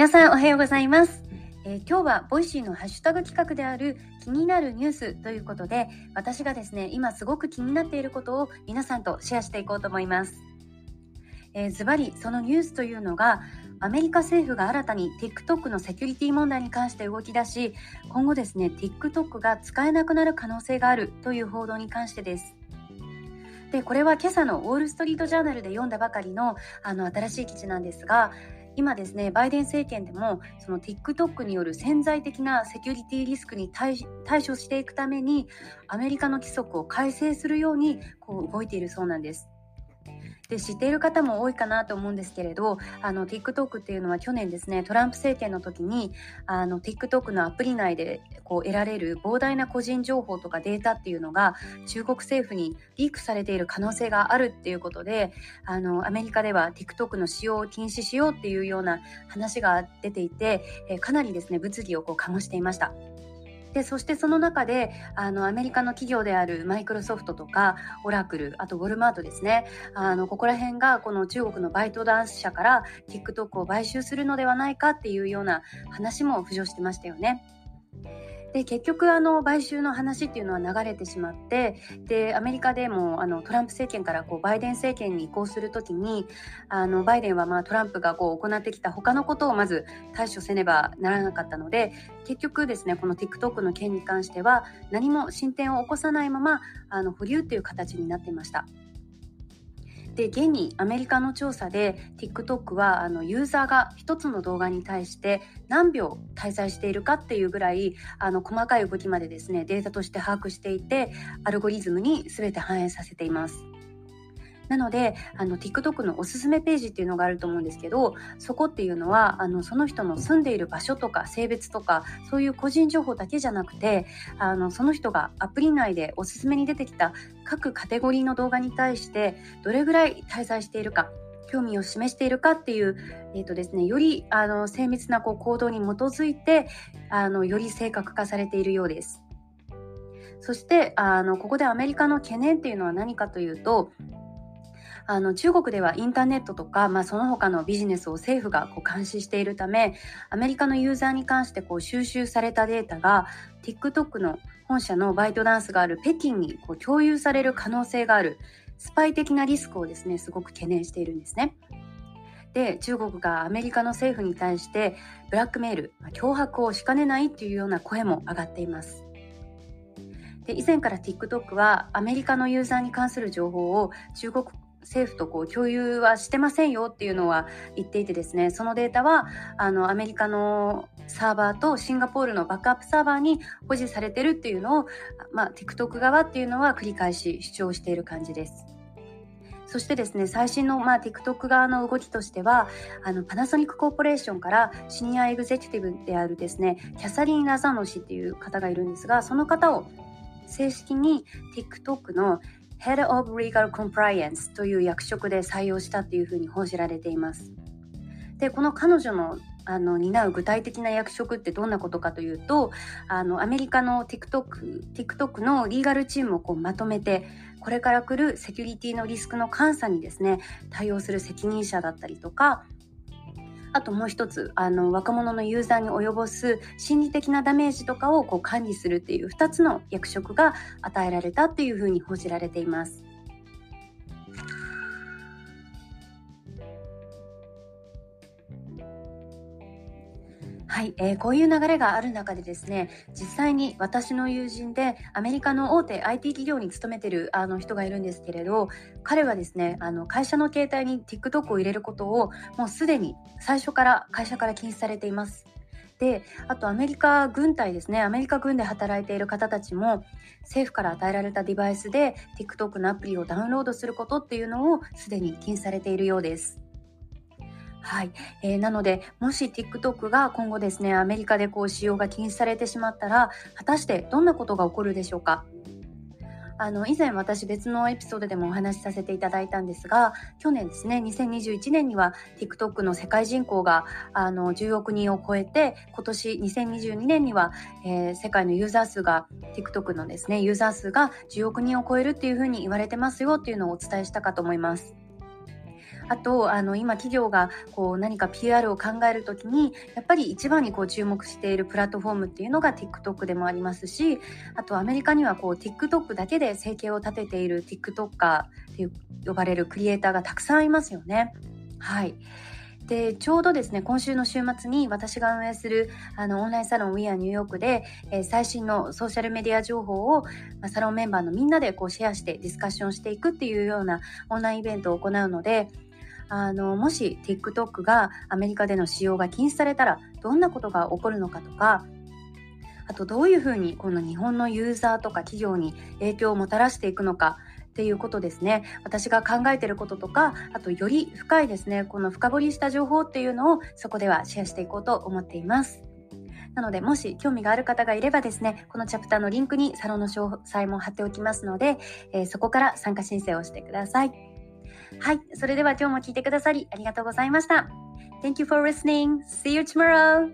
皆さんおはようございます、えー、今日は Voicy のハッシュタグ企画である気になるニュースということで私がですね今すごく気になっていることを皆さんとシェアしていこうと思います。ズバリそのニュースというのがアメリカ政府が新たに TikTok のセキュリティ問題に関して動き出し今後ですね TikTok が使えなくなる可能性があるという報道に関してです。でこれは今朝のウォール・ストリート・ジャーナルで読んだばかりのあの新しい記事なんですが今ですねバイデン政権でもその TikTok による潜在的なセキュリティリスクに対処していくためにアメリカの規則を改正するようにこう動いているそうなんです。で知っている方も多いかなと思うんですけれどあの TikTok っていうのは去年ですねトランプ政権の時にあの TikTok のアプリ内でこう得られる膨大な個人情報とかデータっていうのが中国政府にリークされている可能性があるっていうことであのアメリカでは TikTok の使用を禁止しようっていうような話が出ていて、えかなりですね物議をこう醸していました。でそしてその中であのアメリカの企業であるマイクロソフトとかオラクルあとウォルマートですねあのここら辺がこの中国のバイトダンス社から TikTok を買収するのではないかっていうような話も浮上してましたよね。で結局あの買収の話っていうのは流れてしまってでアメリカでもあのトランプ政権からこうバイデン政権に移行する時にあのバイデンはまあトランプがこう行ってきた他のことをまず対処せねばならなかったので結局ですねこの TikTok の件に関しては何も進展を起こさないままあの保留っていう形になっていました。で現にアメリカの調査で TikTok はあのユーザーが1つの動画に対して何秒滞在しているかっていうぐらいあの細かい動きまでですねデータとして把握していてアルゴリズムに全て反映させています。なのであの TikTok のおすすめページっていうのがあると思うんですけどそこっていうのはあのその人の住んでいる場所とか性別とかそういう個人情報だけじゃなくてあのその人がアプリ内でおすすめに出てきた各カテゴリーの動画に対してどれぐらい滞在しているか興味を示しているかっていう、えーとですね、よりあの精密なこう行動に基づいてあのより正確化されているようです。そしてあのここでアメリカの懸念っていうのは何かというとあの中国ではインターネットとか、まあ、その他のビジネスを政府がこう監視しているためアメリカのユーザーに関してこう収集されたデータが TikTok の本社のバイトダンスがある北京にこう共有される可能性があるスパイ的なリスクをですねすごく懸念しているんですね。で中国がアメリカの政府に対してブラックメール脅迫をしかねないというような声も上がっています。で以前から TikTok はアメリカのユーザーに関する情報を中国政府とこう共有はしてませんよっていうのは言っていてですねそのデータはあのアメリカのサーバーとシンガポールのバックアップサーバーに保持されてるっていうのを、まあ、TikTok 側っていうのは繰り返し主張している感じです。そしてですね最新の、まあ、TikTok 側の動きとしてはあのパナソニックコーポレーションからシニアエグゼクティブであるですねキャサリン・ラザノ氏っていう方がいるんですがその方を正式に TikTok の Head of Legal Compliance という役職で採用したっていうふうに報じられています。でこの彼女のあの担う具体的な役職ってどんなことかというとあのアメリカの TikTok, TikTok のリーガルチームをこうまとめてこれから来るセキュリティのリスクの監査にですね対応する責任者だったりとかあともう一つあの若者のユーザーに及ぼす心理的なダメージとかをこう管理するっていう2つの役職が与えられたっていうふうに報じられています。はい、えー、こういう流れがある中でですね実際に私の友人でアメリカの大手 IT 企業に勤めてるあの人がいるんですけれど彼はですねあの会社の携帯に TikTok を入れることをもうすでに最初から会社から禁止されています。であとアメリカ軍隊ですねアメリカ軍で働いている方たちも政府から与えられたデバイスで TikTok のアプリをダウンロードすることっていうのをすでに禁止されているようです。はい、えー、なのでもし TikTok が今後ですねアメリカでこう使用が禁止されてしまったら果たしてどんなことが起こるでしょうか？あの以前私別のエピソードでもお話しさせていただいたんですが去年ですね2021年には TikTok の世界人口があの10億人を超えて今年2022年には、えー、世界のユーザー数が TikTok のですねユーザー数が10億人を超えるっていうふうに言われてますよっていうのをお伝えしたかと思います。あとあの今企業がこう何か PR を考える時にやっぱり一番にこう注目しているプラットフォームっていうのが TikTok でもありますしあとアメリカにはこう TikTok だけで生計を立てている TikToker って呼ばれるクリエイターがたくさんいますよね。はいでちょうどですね今週の週末に私が運営するあのオンラインサロン We are ニューヨークで、えー、最新のソーシャルメディア情報を、まあ、サロンメンバーのみんなでこうシェアしてディスカッションしていくっていうようなオンラインイベントを行うのであのもし TikTok がアメリカでの使用が禁止されたらどんなことが起こるのかとかあとどういうふうにこの日本のユーザーとか企業に影響をもたらしていくのかっていうことですね。私が考えてることとかあとより深いですねこの深掘りした情報っていうのをそこではシェアしていこうと思っています。なのでもし興味がある方がいればですねこのチャプターのリンクにサロンの詳細も貼っておきますので、えー、そこから参加申請をしてください。はい。それでは今日も聞いてくださりありがとうございました。Thank you for listening. See you tomorrow.